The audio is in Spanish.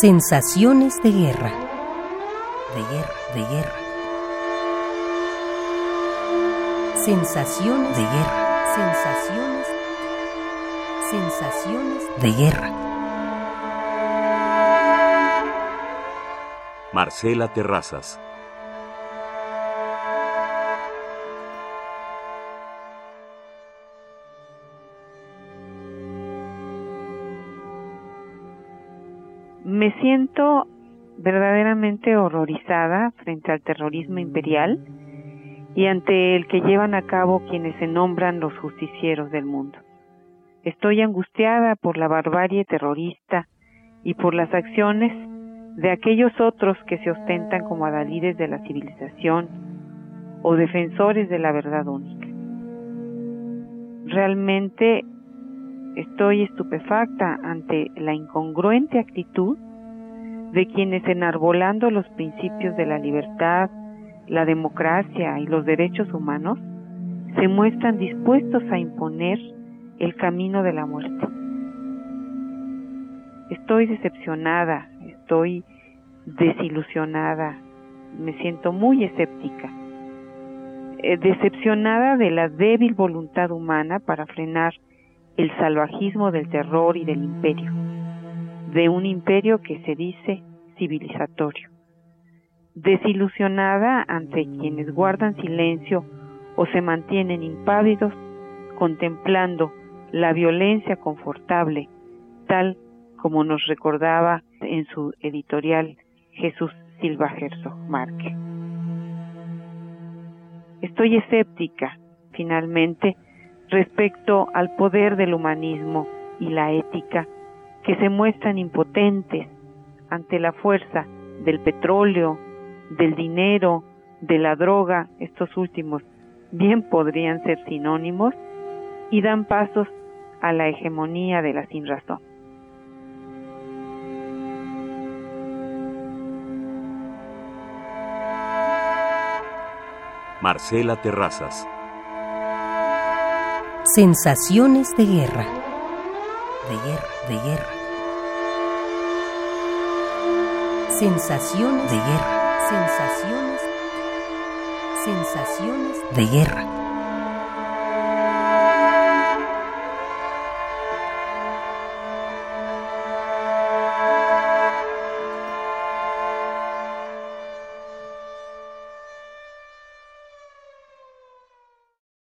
Sensaciones de guerra. De guerra, de guerra. Sensaciones de guerra. Sensaciones. Sensaciones de guerra. Marcela Terrazas. Me siento verdaderamente horrorizada frente al terrorismo imperial y ante el que llevan a cabo quienes se nombran los justicieros del mundo. Estoy angustiada por la barbarie terrorista y por las acciones de aquellos otros que se ostentan como adalides de la civilización o defensores de la verdad única. Realmente estoy estupefacta ante la incongruente actitud de quienes enarbolando los principios de la libertad, la democracia y los derechos humanos, se muestran dispuestos a imponer el camino de la muerte. Estoy decepcionada, estoy desilusionada, me siento muy escéptica, eh, decepcionada de la débil voluntad humana para frenar el salvajismo del terror y del imperio, de un imperio que se dice civilizatorio, desilusionada ante quienes guardan silencio o se mantienen impávidos contemplando la violencia confortable, tal como nos recordaba en su editorial Jesús Silva Herzog Márquez. Estoy escéptica, finalmente, respecto al poder del humanismo y la ética que se muestran impotentes ante la fuerza del petróleo, del dinero, de la droga, estos últimos bien podrían ser sinónimos, y dan pasos a la hegemonía de la sinrazón. Marcela Terrazas. Sensaciones de guerra. De guerra, de guerra. Sensaciones de guerra. Sensaciones. Sensaciones de guerra.